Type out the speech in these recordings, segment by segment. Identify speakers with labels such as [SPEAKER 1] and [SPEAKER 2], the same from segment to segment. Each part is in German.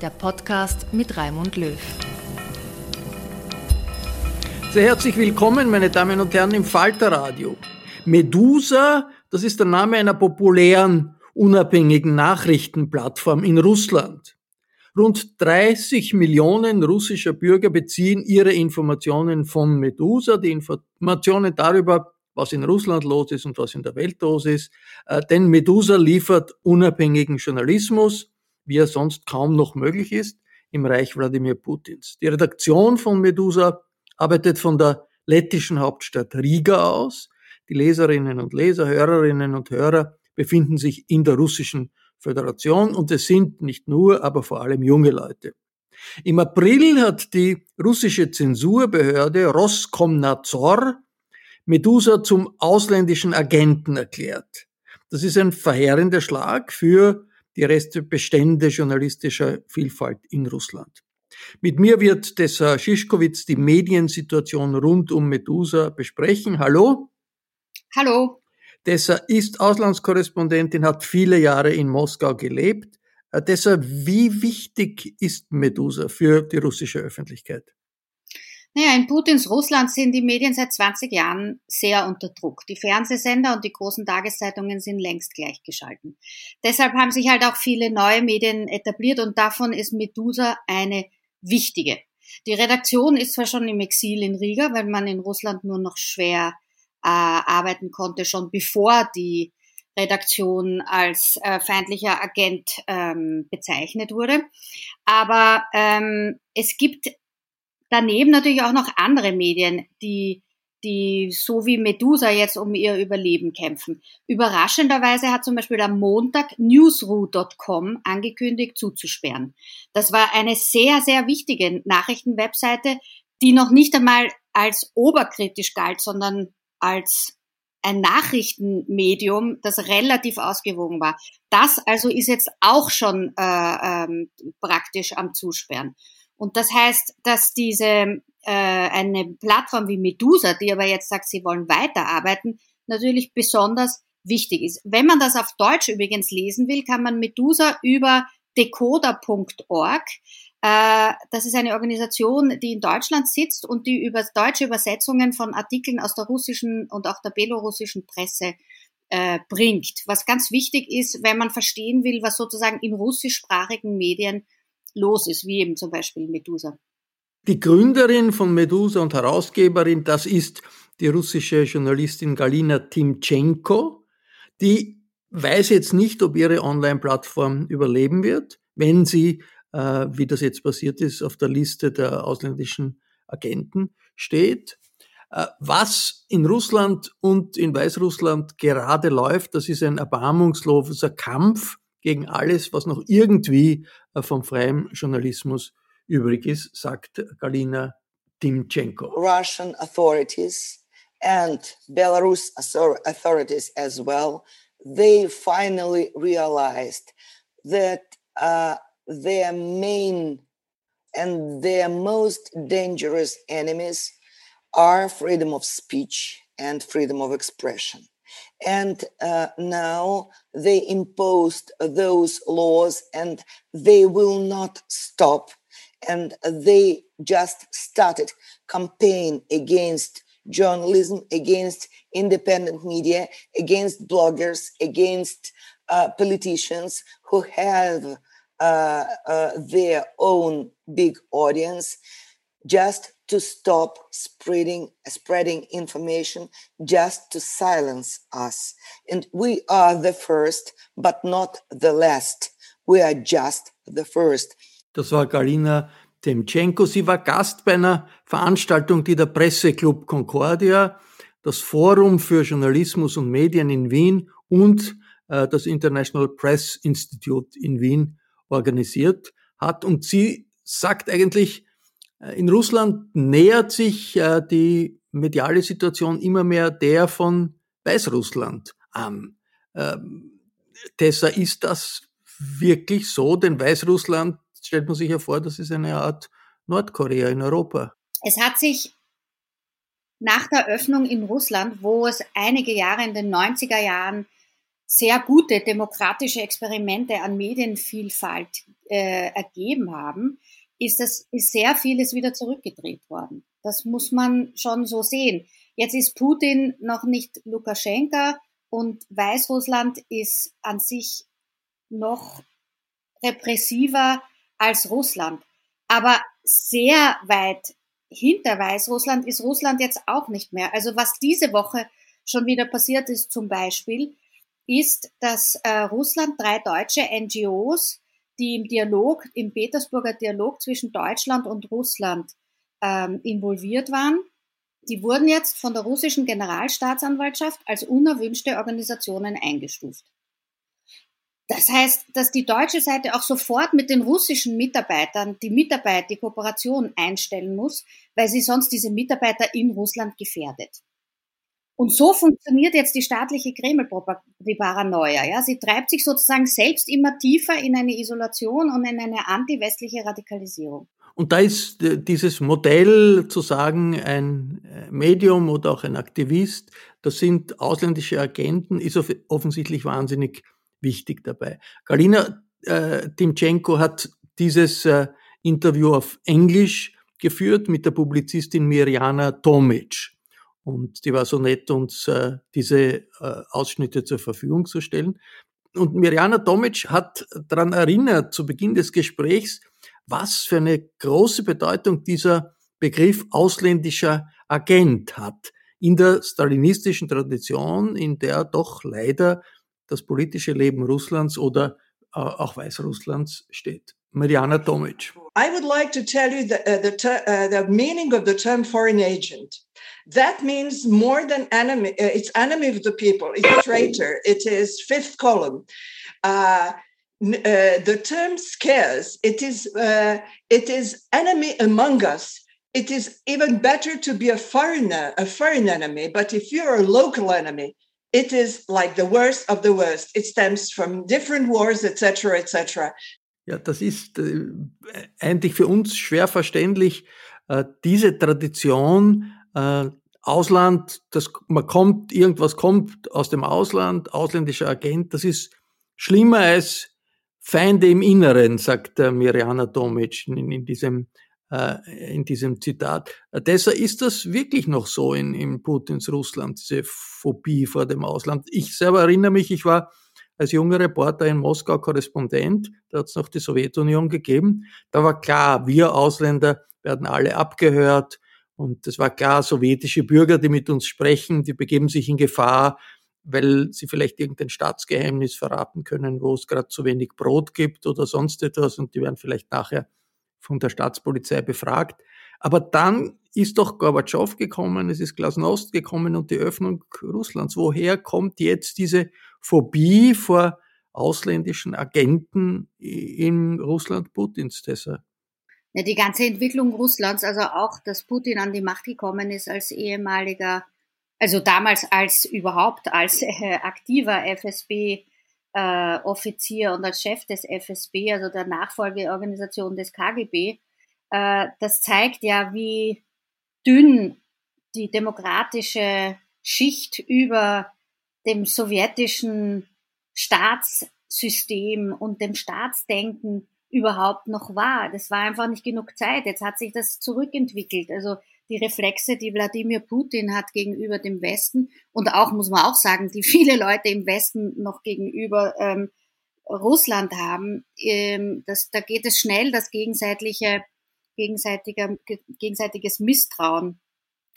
[SPEAKER 1] der Podcast mit Raimund Löw.
[SPEAKER 2] Sehr herzlich willkommen, meine Damen und Herren, im Falterradio. Medusa, das ist der Name einer populären, unabhängigen Nachrichtenplattform in Russland. Rund 30 Millionen russischer Bürger beziehen ihre Informationen von Medusa, die Informationen darüber, was in Russland los ist und was in der Welt los ist. Äh, denn Medusa liefert unabhängigen Journalismus, wie er sonst kaum noch möglich ist, im Reich Wladimir Putins. Die Redaktion von Medusa arbeitet von der lettischen Hauptstadt Riga aus. Die Leserinnen und Leser, Hörerinnen und Hörer befinden sich in der russischen Föderation und es sind nicht nur, aber vor allem junge Leute. Im April hat die russische Zensurbehörde Roskomnadzor Medusa zum ausländischen Agenten erklärt. Das ist ein verheerender Schlag für die Restbestände journalistischer Vielfalt in Russland. Mit mir wird Tessa Schischkowitz die Mediensituation rund um Medusa besprechen. Hallo.
[SPEAKER 3] Hallo.
[SPEAKER 2] Tessa ist Auslandskorrespondentin, hat viele Jahre in Moskau gelebt. Tessa, äh, wie wichtig ist Medusa für die russische Öffentlichkeit?
[SPEAKER 3] Naja, in Putins Russland sind die Medien seit 20 Jahren sehr unter Druck. Die Fernsehsender und die großen Tageszeitungen sind längst gleichgeschalten. Deshalb haben sich halt auch viele neue Medien etabliert und davon ist Medusa eine wichtige. Die Redaktion ist zwar schon im Exil in Riga, weil man in Russland nur noch schwer äh, arbeiten konnte, schon bevor die Redaktion als äh, feindlicher Agent ähm, bezeichnet wurde. Aber ähm, es gibt daneben natürlich auch noch andere Medien, die die so wie Medusa jetzt um ihr Überleben kämpfen. Überraschenderweise hat zum Beispiel am Montag newsroom.com angekündigt zuzusperren. Das war eine sehr, sehr wichtige Nachrichtenwebseite, die noch nicht einmal als oberkritisch galt, sondern als ein Nachrichtenmedium, das relativ ausgewogen war. Das also ist jetzt auch schon äh, ähm, praktisch am Zusperren. Und das heißt, dass diese äh, eine Plattform wie Medusa, die aber jetzt sagt, sie wollen weiterarbeiten, natürlich besonders wichtig ist. Wenn man das auf Deutsch übrigens lesen will, kann man Medusa über decoder.org äh, das ist eine Organisation, die in Deutschland sitzt und die über deutsche Übersetzungen von Artikeln aus der russischen und auch der belorussischen Presse äh, bringt. Was ganz wichtig ist, wenn man verstehen will, was sozusagen in russischsprachigen Medien los ist, wie eben zum Beispiel Medusa.
[SPEAKER 2] Die Gründerin von Medusa und Herausgeberin, das ist die russische Journalistin Galina Timchenko. Die weiß jetzt nicht, ob ihre Online-Plattform überleben wird, wenn sie, äh, wie das jetzt passiert ist, auf der Liste der ausländischen Agenten steht. Äh, was in Russland und in Weißrussland gerade läuft, das ist ein erbarmungsloser Kampf gegen alles, was noch irgendwie vom freien Journalismus übrig ist, sagt Galina Timchenko.
[SPEAKER 4] Russian authorities and Belarus authorities as well, they finally realized that uh, their main and their most dangerous enemies are freedom of speech and freedom of expression. And uh, now they imposed those laws and they will not stop. And they just started campaign against journalism, against independent media, against bloggers, against uh, politicians who have uh, uh, their own big audience, just to stop spreading spreading information, just to silence us. And we are the first, but not the last. We are just the first.
[SPEAKER 2] Das war Galina Temchenko. Sie war Gast bei einer Veranstaltung, die der Presseclub Concordia, das Forum für Journalismus und Medien in Wien und äh, das International Press Institute in Wien organisiert hat. Und sie sagt eigentlich, in Russland nähert sich äh, die mediale Situation immer mehr der von Weißrussland an. Ähm, Tessa, ist das wirklich so? Denn Weißrussland stellt man sich ja vor, das ist eine Art Nordkorea in Europa.
[SPEAKER 3] Es hat sich nach der Öffnung in Russland, wo es einige Jahre in den 90er Jahren sehr gute demokratische Experimente an Medienvielfalt äh, ergeben haben, ist, das, ist sehr vieles wieder zurückgedreht worden. Das muss man schon so sehen. Jetzt ist Putin noch nicht Lukaschenka und Weißrussland ist an sich noch repressiver als Russland. Aber sehr weit hinter Weißrussland ist Russland jetzt auch nicht mehr. Also was diese Woche schon wieder passiert ist zum Beispiel, ist, dass äh, Russland drei deutsche NGOs, die im Dialog, im Petersburger Dialog zwischen Deutschland und Russland ähm, involviert waren, die wurden jetzt von der russischen Generalstaatsanwaltschaft als unerwünschte Organisationen eingestuft. Das heißt, dass die deutsche Seite auch sofort mit den russischen Mitarbeitern die Mitarbeit, die Kooperation einstellen muss, weil sie sonst diese Mitarbeiter in Russland gefährdet. Und so funktioniert jetzt die staatliche Kreml-Paranoia. Ja? Sie treibt sich sozusagen selbst immer tiefer in eine Isolation und in eine anti-westliche Radikalisierung.
[SPEAKER 2] Und da ist äh, dieses Modell zu sagen, ein äh, Medium oder auch ein Aktivist, das sind ausländische Agenten, ist offensichtlich wahnsinnig wichtig dabei. Galina äh, Timchenko hat dieses äh, Interview auf Englisch geführt mit der Publizistin Mirjana Tomic. Und die war so nett, uns äh, diese äh, Ausschnitte zur Verfügung zu stellen. Und Mirjana Tomic hat daran erinnert, zu Beginn des Gesprächs, was für eine große Bedeutung dieser Begriff ausländischer Agent hat in der stalinistischen Tradition, in der doch leider das politische Leben Russlands oder äh, auch Weißrusslands steht. Mariana Tomic.
[SPEAKER 5] I would like to tell you the, uh, the, uh, the meaning of the term foreign agent. That means more than enemy. Uh, it's enemy of the people. It's traitor. It is fifth column. Uh, uh, the term scares, It is. Uh, it is enemy among us. It is even better to be a foreigner, a foreign enemy. But if you're a local enemy, it is like the worst of the worst. It stems from different wars, etc., etc.
[SPEAKER 2] Ja, das ist äh, eigentlich für uns schwer verständlich. Äh, diese Tradition, äh, Ausland, das, man kommt, irgendwas kommt aus dem Ausland, ausländischer Agent, das ist schlimmer als Feinde im Inneren, sagt der Mirjana Tomic in, in diesem äh, in diesem Zitat. Deshalb ist das wirklich noch so in, in Putins Russland, diese Phobie vor dem Ausland. Ich selber erinnere mich, ich war als junger Reporter in Moskau Korrespondent, da hat es noch die Sowjetunion gegeben. Da war klar, wir Ausländer werden alle abgehört und es war klar, sowjetische Bürger, die mit uns sprechen, die begeben sich in Gefahr, weil sie vielleicht irgendein Staatsgeheimnis verraten können, wo es gerade zu wenig Brot gibt oder sonst etwas und die werden vielleicht nachher von der Staatspolizei befragt. Aber dann ist doch Gorbatschow gekommen, es ist Glasnost gekommen und die Öffnung Russlands. Woher kommt jetzt diese Phobie vor ausländischen Agenten in Russland Putins, Tessa?
[SPEAKER 3] Ja, die ganze Entwicklung Russlands, also auch, dass Putin an die Macht gekommen ist als ehemaliger, also damals als überhaupt als äh, aktiver FSB äh, und als Chef des FSB, also der Nachfolgeorganisation des KGB, äh, das zeigt ja, wie dünn die demokratische Schicht über dem sowjetischen Staatssystem und dem Staatsdenken überhaupt noch war. Das war einfach nicht genug Zeit. Jetzt hat sich das zurückentwickelt. Also die Reflexe, die Wladimir Putin hat gegenüber dem Westen und auch, muss man auch sagen, die viele Leute im Westen noch gegenüber ähm, Russland haben, ähm, das, da geht es schnell, das gegenseitige, gegenseitiger, gegenseitiges Misstrauen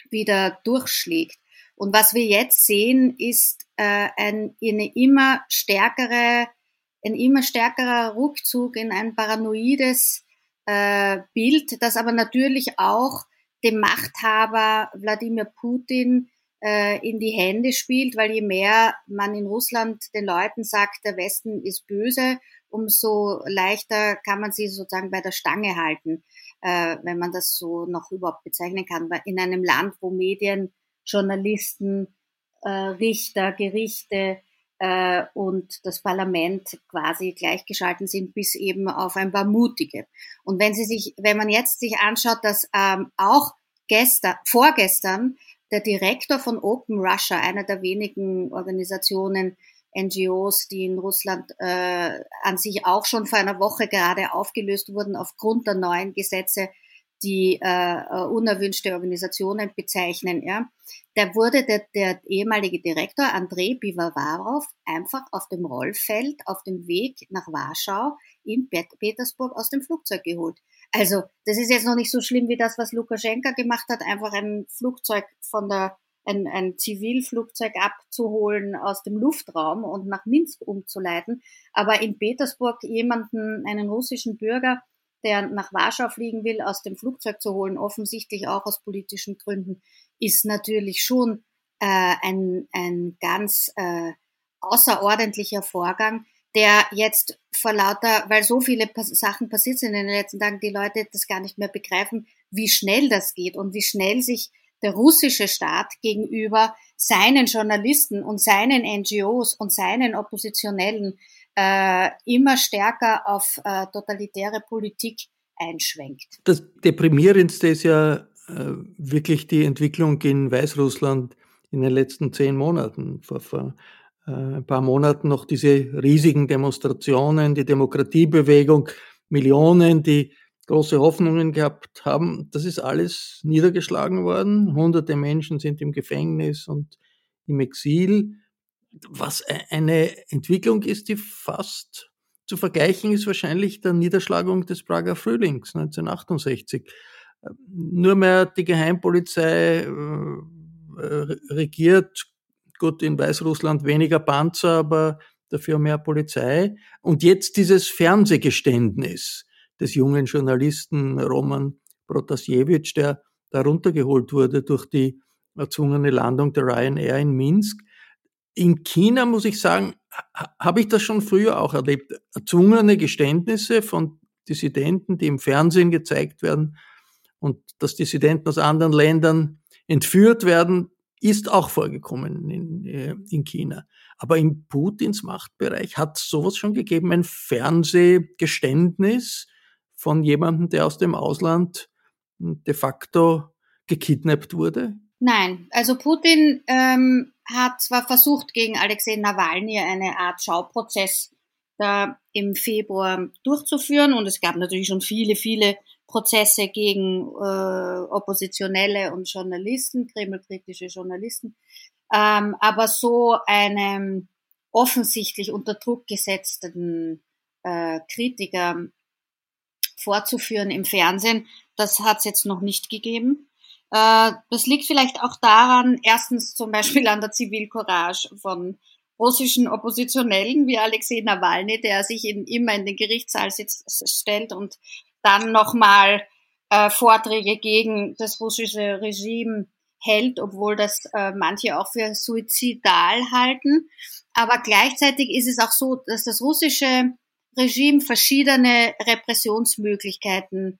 [SPEAKER 3] wieder durchschlägt. Und was wir jetzt sehen, ist äh, ein, eine immer stärkere, ein immer stärkerer Rückzug in ein paranoides äh, Bild, das aber natürlich auch dem Machthaber Wladimir Putin äh, in die Hände spielt, weil je mehr man in Russland den Leuten sagt, der Westen ist böse, umso leichter kann man sie sozusagen bei der Stange halten, äh, wenn man das so noch überhaupt bezeichnen kann. In einem Land, wo Medien, Journalisten, äh, Richter, Gerichte äh, und das Parlament quasi gleichgeschalten sind, bis eben auf ein paar mutige. Und wenn Sie sich, wenn man jetzt sich anschaut, dass ähm, auch gestern, vorgestern der Direktor von Open Russia, einer der wenigen Organisationen, NGOs, die in Russland äh, an sich auch schon vor einer Woche gerade aufgelöst wurden aufgrund der neuen Gesetze die äh, äh, unerwünschte Organisationen bezeichnen, ja, da wurde der, der ehemalige Direktor Andrei Bivavarov einfach auf dem Rollfeld auf dem Weg nach Warschau in Petersburg aus dem Flugzeug geholt. Also das ist jetzt noch nicht so schlimm wie das, was Lukaschenka gemacht hat, einfach ein Flugzeug von der ein, ein Zivilflugzeug abzuholen aus dem Luftraum und nach Minsk umzuleiten. Aber in Petersburg jemanden, einen russischen Bürger, der nach Warschau fliegen will, aus dem Flugzeug zu holen, offensichtlich auch aus politischen Gründen, ist natürlich schon äh, ein, ein ganz äh, außerordentlicher Vorgang, der jetzt vor lauter, weil so viele Sachen passiert sind in den letzten Tagen, die Leute das gar nicht mehr begreifen, wie schnell das geht und wie schnell sich der russische Staat gegenüber seinen Journalisten und seinen NGOs und seinen Oppositionellen äh, immer stärker auf äh, totalitäre Politik einschwenkt.
[SPEAKER 2] Das Deprimierendste ist ja äh, wirklich die Entwicklung in Weißrussland in den letzten zehn Monaten. Vor, vor äh, ein paar Monaten noch diese riesigen Demonstrationen, die Demokratiebewegung, Millionen, die große Hoffnungen gehabt haben. Das ist alles niedergeschlagen worden. Hunderte Menschen sind im Gefängnis und im Exil was e-, eine Entwicklung ist, die fast zu vergleichen ist wahrscheinlich der Niederschlagung des Prager Frühlings 1968. Nur mehr die Geheimpolizei äh, regiert, gut in Weißrussland weniger Panzer, aber dafür mehr Polizei. Und jetzt dieses Fernsehgeständnis des jungen Journalisten Roman Protasjewitsch, der da runtergeholt wurde durch die erzwungene Landung der Ryanair in Minsk. In China muss ich sagen, habe ich das schon früher auch erlebt. Erzwungene Geständnisse von Dissidenten, die im Fernsehen gezeigt werden und dass Dissidenten aus anderen Ländern entführt werden, ist auch vorgekommen in, äh, in China. Aber in Putins Machtbereich hat sowas schon gegeben, ein Fernsehgeständnis von jemandem, der aus dem Ausland de facto gekidnappt wurde?
[SPEAKER 3] Nein, also Putin ähm, hat zwar versucht, gegen Alexei Nawalny eine Art Schauprozess da im Februar durchzuführen und es gab natürlich schon viele, viele Prozesse gegen äh, Oppositionelle und Journalisten, kremlkritische Journalisten, ähm, aber so einem offensichtlich unter Druck gesetzten äh, Kritiker vorzuführen im Fernsehen, das hat es jetzt noch nicht gegeben. Äh, das liegt vielleicht auch daran, erstens zum Beispiel an der Zivilcourage von russischen Oppositionellen wie Alexei Nawalny, der sich in, immer in den Gerichtssaal sitzt, stellt und dann nochmal äh, Vorträge gegen das russische Regime hält, obwohl das äh, manche auch für suizidal halten. Aber gleichzeitig ist es auch so, dass das russische Regime verschiedene Repressionsmöglichkeiten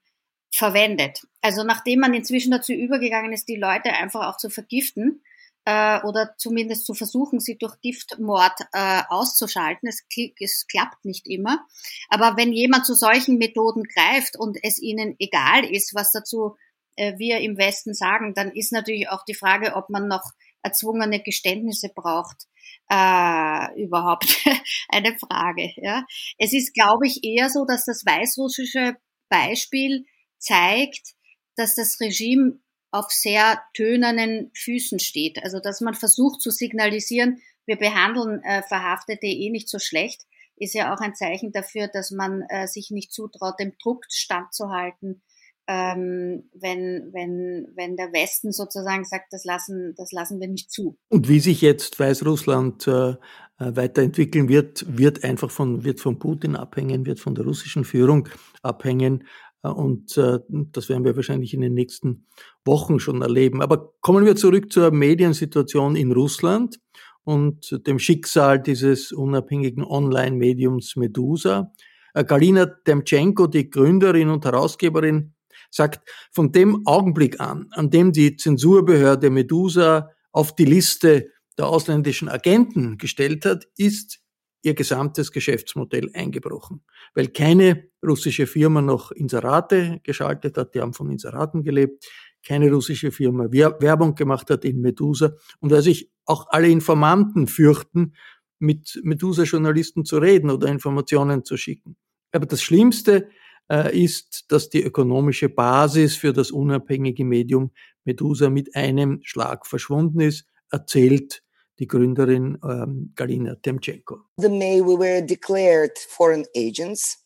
[SPEAKER 3] verwendet. Also nachdem man inzwischen dazu übergegangen ist, die Leute einfach auch zu vergiften äh, oder zumindest zu versuchen, sie durch Giftmord äh, auszuschalten, es, es klappt nicht immer. Aber wenn jemand zu solchen Methoden greift und es ihnen egal ist, was dazu äh, wir im Westen sagen, dann ist natürlich auch die Frage, ob man noch erzwungene Geständnisse braucht. Äh, überhaupt eine Frage. Ja. Es ist, glaube ich, eher so, dass das weißrussische Beispiel zeigt, dass das Regime auf sehr tönernen Füßen steht. Also dass man versucht zu signalisieren, wir behandeln äh, Verhaftete eh nicht so schlecht, ist ja auch ein Zeichen dafür, dass man äh, sich nicht zutraut, dem Druck standzuhalten, ähm, wenn, wenn, wenn der Westen sozusagen sagt, das lassen, das lassen wir nicht zu.
[SPEAKER 2] Und wie sich jetzt Weißrussland äh, äh weiterentwickeln wird, wird einfach von, wird von Putin abhängen, wird von der russischen Führung abhängen. Äh, und äh, das werden wir wahrscheinlich in den nächsten Wochen schon erleben. Aber kommen wir zurück zur Mediensituation in Russland und dem Schicksal dieses unabhängigen Online-Mediums Medusa. Äh, Galina Demtschenko, die Gründerin und Herausgeberin sagt, von dem Augenblick an, an dem die Zensurbehörde Medusa auf die Liste der ausländischen Agenten gestellt hat, ist ihr gesamtes Geschäftsmodell eingebrochen, weil keine russische Firma noch Inserate geschaltet hat, die haben von Inseraten gelebt, keine russische Firma Werbung gemacht hat in Medusa und weil sich auch alle Informanten fürchten, mit Medusa-Journalisten zu reden oder Informationen zu schicken. Aber das Schlimmste äh, ist, dass die ökonomische Basis für das unabhängige Medium Medusa mit einem Schlag verschwunden ist, erzählt die Gründerin ähm, Galina Temchenko.
[SPEAKER 4] The May we were declared foreign agents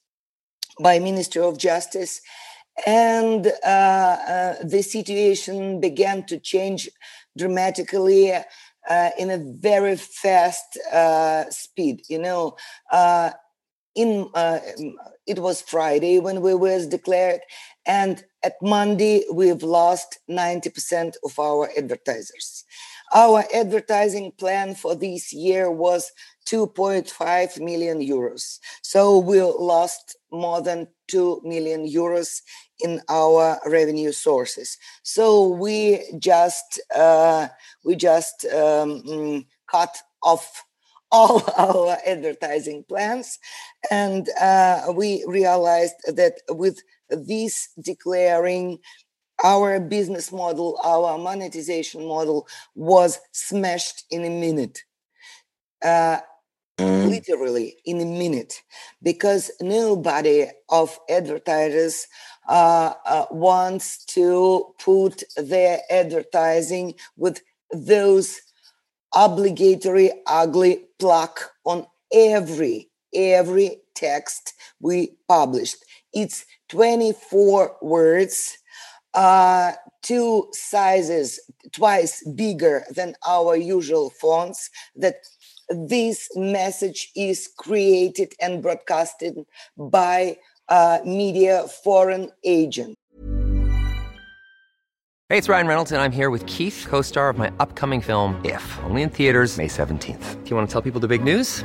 [SPEAKER 4] by Ministry of Justice and uh, uh, the situation began to change dramatically uh, in a very fast uh, speed. You know, uh, in uh, it was Friday when we was declared, and at Monday we've lost 90% of our advertisers. Our advertising plan for this year was 2.5 million euros. So we lost more than 2 million euros in our revenue sources. So we just uh, we just um, mm, cut off all our advertising plans. And uh, we realized that with this declaring our business model, our monetization model was smashed in a minute. Uh, mm. literally in a minute because nobody of advertisers uh, uh, wants to put their advertising with those obligatory ugly plaque on every every text we published it's 24 words uh, two sizes twice bigger than our usual fonts that this message is created and broadcasted by uh, media foreign agent
[SPEAKER 6] Hey, it's Ryan Reynolds, and I'm here with Keith, co star of my upcoming film, If, only in theaters, May 17th. Do you want to tell people the big news?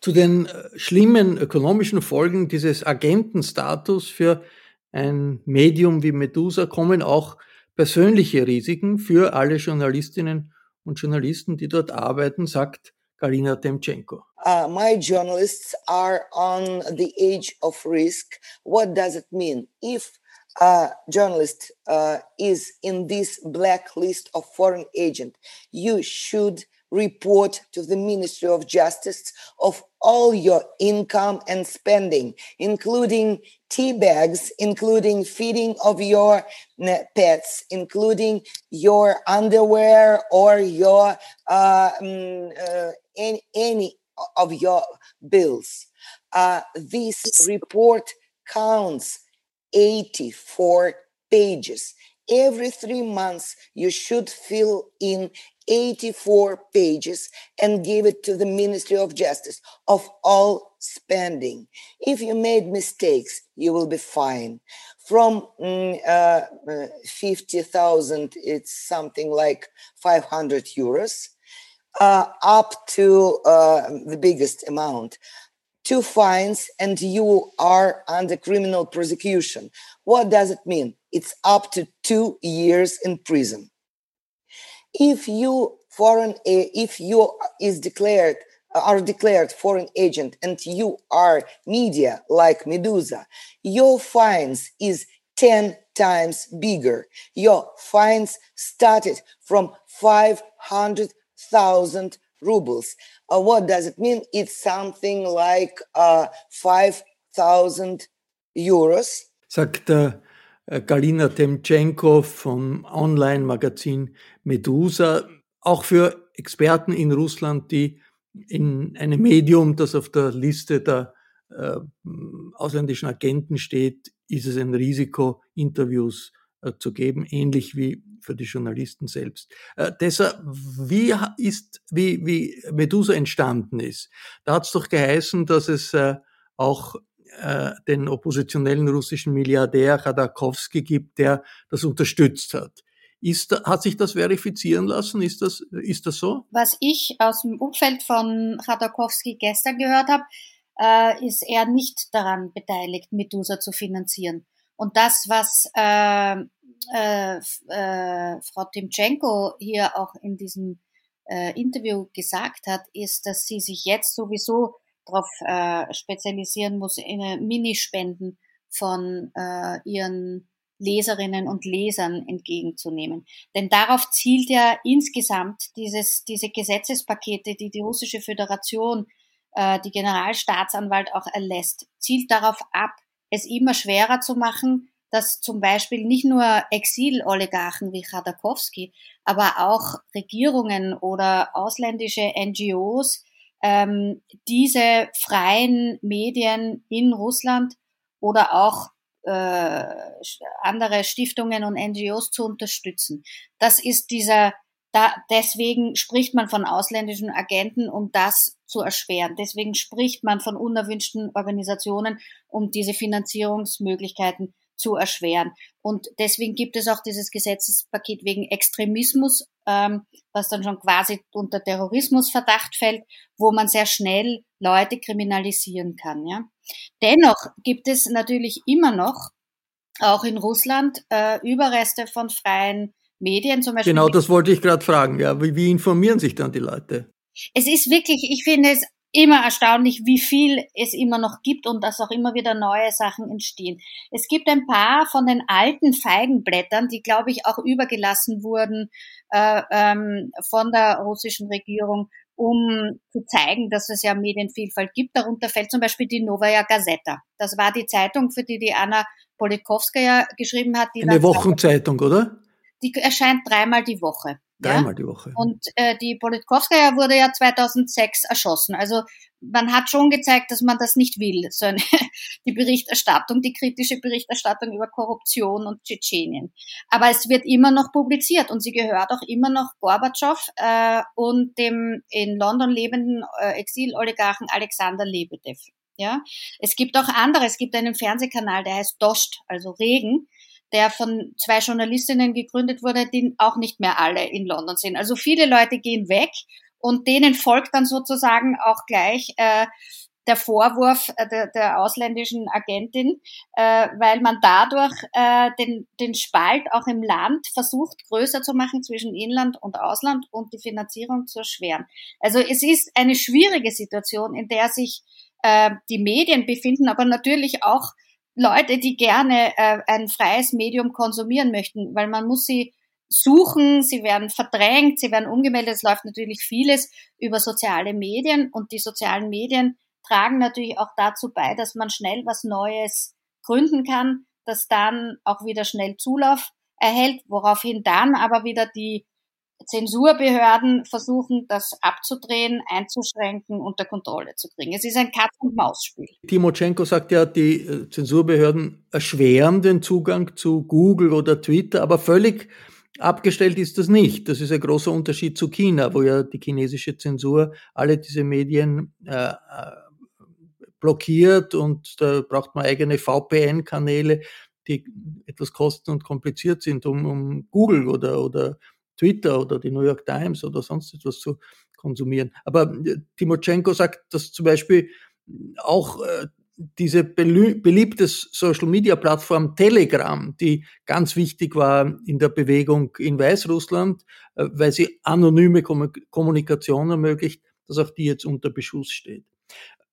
[SPEAKER 2] Zu den äh, schlimmen ökonomischen Folgen dieses Agentenstatus für ein Medium wie Medusa kommen auch persönliche Risiken für alle Journalistinnen und Journalisten, die dort arbeiten, sagt Galina Temchenko.
[SPEAKER 4] Uh, my journalists are on the age of risk. What does it mean? If a journalist uh, is in this blacklist of foreign agent, you should report to the Ministry of Justice of all your income and spending, including tea bags, including feeding of your pets, including your underwear or your uh, um, uh, any, any of your bills. Uh, this report counts 84 pages. Every three months, you should fill in 84 pages and give it to the Ministry of Justice of all spending. If you made mistakes, you will be fine. From mm, uh, uh 50,000, it's something like 500 euros, uh, up to uh, the biggest amount two fines and you are under criminal prosecution. What does it mean? It's up to two years in prison. If you foreign, if you is declared are declared foreign agent and you are media like Medusa, your fines is 10 times bigger. Your fines started from 500,000 rubles. Uh, what does it mean? It's something like uh, 5,000 Euros.
[SPEAKER 2] Sagt äh, Galina Temchenko vom Online-Magazin Medusa, auch für Experten in Russland, die in einem Medium, das auf der Liste der äh, ausländischen Agenten steht, ist es ein Risiko, Interviews äh, zu geben, ähnlich wie für die Journalisten selbst. Äh, deshalb, wie ist, wie, wie Medusa entstanden ist, da hat es doch geheißen, dass es äh, auch äh, den oppositionellen russischen Milliardär Khodorkovsky gibt, der das unterstützt hat. Ist, hat sich das verifizieren lassen? Ist das, ist das so?
[SPEAKER 3] Was ich aus dem Umfeld von Khodorkovsky gestern gehört habe, äh, ist er nicht daran beteiligt, Medusa zu finanzieren. Und das, was äh, äh, äh, Frau Timchenko hier auch in diesem äh, Interview gesagt hat, ist, dass sie sich jetzt sowieso darauf äh, spezialisieren muss, in Minispenden von äh, ihren Leserinnen und Lesern entgegenzunehmen. Denn darauf zielt ja insgesamt dieses, diese Gesetzespakete, die die russische Föderation, äh, die Generalstaatsanwalt auch erlässt, zielt darauf ab, es immer schwerer zu machen, dass zum Beispiel nicht nur Exil-Oligarchen wie Khodorkovsky, aber auch Regierungen oder ausländische NGOs ähm, diese freien Medien in Russland oder auch äh, andere Stiftungen und NGOs zu unterstützen. Das ist dieser da, deswegen spricht man von ausländischen Agenten, um das zu erschweren. Deswegen spricht man von unerwünschten Organisationen, um diese Finanzierungsmöglichkeiten zu erschweren. Und deswegen gibt es auch dieses Gesetzespaket wegen Extremismus, ähm, was dann schon quasi unter Terrorismusverdacht fällt, wo man sehr schnell Leute kriminalisieren kann. Ja. Dennoch gibt es natürlich immer noch auch in Russland äh, Überreste von freien Medien zum Beispiel.
[SPEAKER 2] Genau, das wollte ich gerade fragen. Ja, wie, wie informieren sich dann die Leute?
[SPEAKER 3] Es ist wirklich, ich finde es immer erstaunlich, wie viel es immer noch gibt und dass auch immer wieder neue Sachen entstehen. Es gibt ein paar von den alten Feigenblättern, die, glaube ich, auch übergelassen wurden äh, ähm, von der russischen Regierung, um zu zeigen, dass es ja Medienvielfalt gibt. Darunter fällt zum Beispiel die Novaya Gazeta. Das war die Zeitung, für die die Anna Politkovskaya geschrieben hat.
[SPEAKER 2] Eine Wochenzeitung, oder?
[SPEAKER 3] die erscheint dreimal die Woche.
[SPEAKER 2] Dreimal ja? die Woche.
[SPEAKER 3] Und äh, die Politkovskaya wurde ja 2006 erschossen. Also man hat schon gezeigt, dass man das nicht will, so eine, die Berichterstattung, die kritische Berichterstattung über Korruption und Tschetschenien. Aber es wird immer noch publiziert und sie gehört auch immer noch Gorbatschow äh, und dem in London lebenden äh, Exil-Oligarchen Alexander Lebedev. Ja, es gibt auch andere. Es gibt einen Fernsehkanal, der heißt Dost, also Regen der von zwei Journalistinnen gegründet wurde, die auch nicht mehr alle in London sind. Also viele Leute gehen weg und denen folgt dann sozusagen auch gleich äh, der Vorwurf äh, der, der ausländischen Agentin, äh, weil man dadurch äh, den, den Spalt auch im Land versucht größer zu machen zwischen Inland und Ausland und die Finanzierung zu erschweren. Also es ist eine schwierige Situation, in der sich äh, die Medien befinden, aber natürlich auch Leute, die gerne äh, ein freies Medium konsumieren möchten, weil man muss sie suchen, sie werden verdrängt, sie werden umgemeldet. Es läuft natürlich vieles über soziale Medien und die sozialen Medien tragen natürlich auch dazu bei, dass man schnell was Neues gründen kann, das dann auch wieder schnell Zulauf erhält, woraufhin dann aber wieder die Zensurbehörden versuchen, das abzudrehen, einzuschränken, unter Kontrolle zu kriegen. Es ist ein Katz-und-Maus-Spiel.
[SPEAKER 2] Timotschenko sagt ja, die äh, Zensurbehörden erschweren den Zugang zu Google oder Twitter, aber völlig abgestellt ist das nicht. Das ist ein großer Unterschied zu China, wo ja die chinesische Zensur alle diese Medien äh, äh blockiert und da braucht man eigene VPN-Kanäle, die etwas kosten und kompliziert sind, um, um Google oder, oder Twitter oder die New York Times oder sonst etwas zu konsumieren. Aber äh, Timotschenko sagt, dass zum Beispiel auch äh, diese beliebte Social-Media-Plattform Telegram, die ganz wichtig war in der Bewegung in Weißrussland, äh, weil sie anonyme Kommunikation ermöglicht, dass auch die jetzt unter Beschuss steht.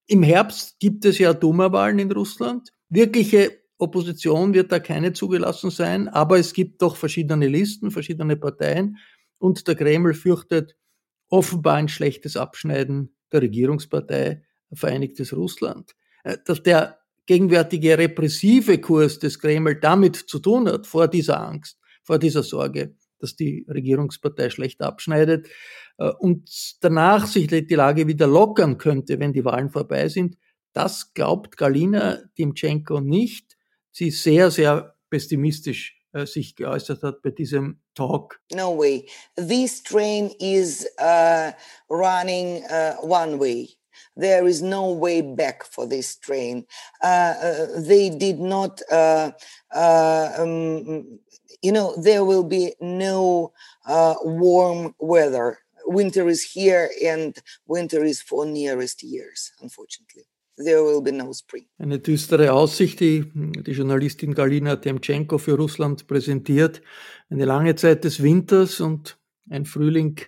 [SPEAKER 2] Im Herbst gibt es ja Duma-Wahlen in Russland. Wirkliche Opposition wird da keine zugelassen sein, aber es gibt doch verschiedene Listen, verschiedene Parteien und der Kreml fürchtet offenbar ein schlechtes Abschneiden der Regierungspartei Vereinigtes Russland. Äh, dass der gegenwärtige repressive Kurs des Kreml damit zu tun hat, vor dieser Angst, vor dieser Sorge, dass die Regierungspartei schlecht abschneidet äh, und danach sich die Lage wieder lockern könnte, wenn die Wahlen vorbei sind, das glaubt Galina Timchenko nicht sie sehr, sehr pessimistisch äh, sich geäußert hat bei diesem Talk.
[SPEAKER 4] No way. This train is uh, running uh, one way. There is no way back for this train. Uh, uh they did not, uh, uh, um, you know, there will be no warm weather. Winter is here and winter is for nearest years, unfortunately there will be no spring.
[SPEAKER 2] Eine düstere Aussicht, die die Journalistin Galina Temtschenko für Russland präsentiert. Eine lange Zeit des Winters und ein Frühling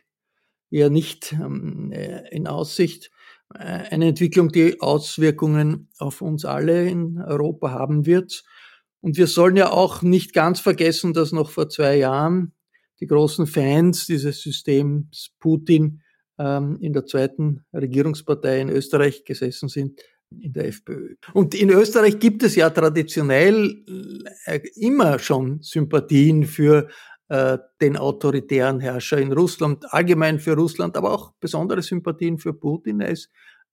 [SPEAKER 2] eher nicht ähm, äh, in Aussicht. Äh, eine Entwicklung, die Auswirkungen auf uns alle in Europa haben wird. Und wir sollen ja auch nicht ganz vergessen, dass noch vor zwei Jahren die großen Fans dieses Systems Putin ähm, in der zweiten Regierungspartei in Österreich gesessen sind, in der FPÖ. Und in Österreich gibt es ja traditionell äh, immer schon Sympathien für äh, den autoritären Herrscher in Russland, allgemein für Russland, aber auch besondere Sympathien für Putin. Er ist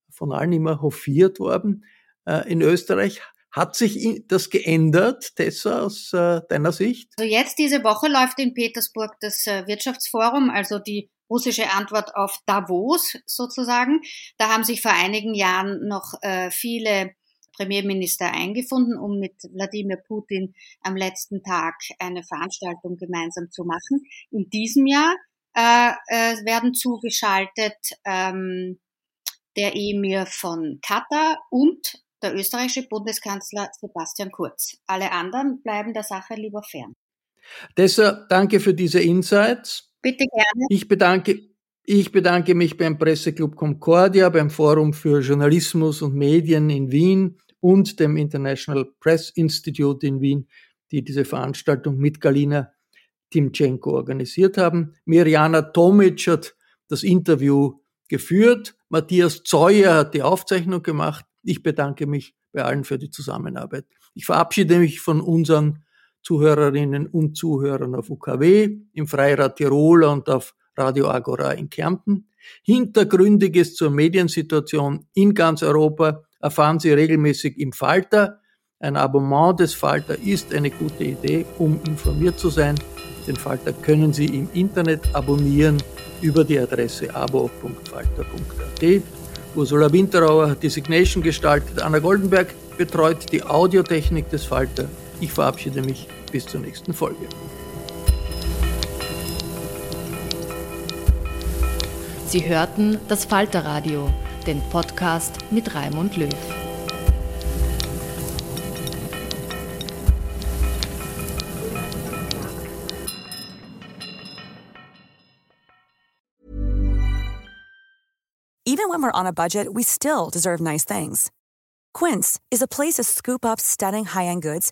[SPEAKER 2] von allen immer hofiert worden. Äh, in Österreich hat sich das geändert, Tessa, aus deiner Sicht?
[SPEAKER 3] Also jetzt diese Woche läuft in Petersburg das Wirtschaftsforum, also die russische Antwort auf Davos sozusagen. Da haben sich vor einigen Jahren noch äh, viele Premierminister eingefunden, um mit Wladimir Putin am letzten Tag eine Veranstaltung gemeinsam zu machen. In diesem Jahr äh, äh, werden zugeschaltet ähm, der Emir von Katar und der österreichische Bundeskanzler Sebastian Kurz. Alle anderen bleiben der Sache lieber fern.
[SPEAKER 2] Deshalb danke für diese Insights.
[SPEAKER 3] Bitte gerne.
[SPEAKER 2] Ich bedanke, ich bedanke mich beim Presseclub Concordia, beim Forum für Journalismus und Medien in Wien und dem International Press Institute in Wien, die diese Veranstaltung mit Galina Timchenko organisiert haben. Mirjana Tomic hat das Interview geführt. Matthias Zeuer hat die Aufzeichnung gemacht. Ich bedanke mich bei allen für die Zusammenarbeit. Ich verabschiede mich von unseren Zuhörerinnen und Zuhörern auf UKW, im Freirad Tirol und auf Radio Agora in Kärnten. Hintergründiges zur Mediensituation in ganz Europa erfahren Sie regelmäßig im Falter. Ein Abonnement des Falter ist eine gute Idee, um informiert zu sein. Den Falter können Sie im Internet abonnieren über die Adresse abo.falter.at. Ursula Winterauer hat die Signation gestaltet. Anna Goldenberg betreut die Audiotechnik des Falter. Ich verabschiede mich bis zur nächsten Folge.
[SPEAKER 1] Sie hörten das Falterradio, den Podcast mit Raimund Löw.
[SPEAKER 7] Even when we're on a budget, we still deserve nice things. Quince is a place to scoop up stunning high-end goods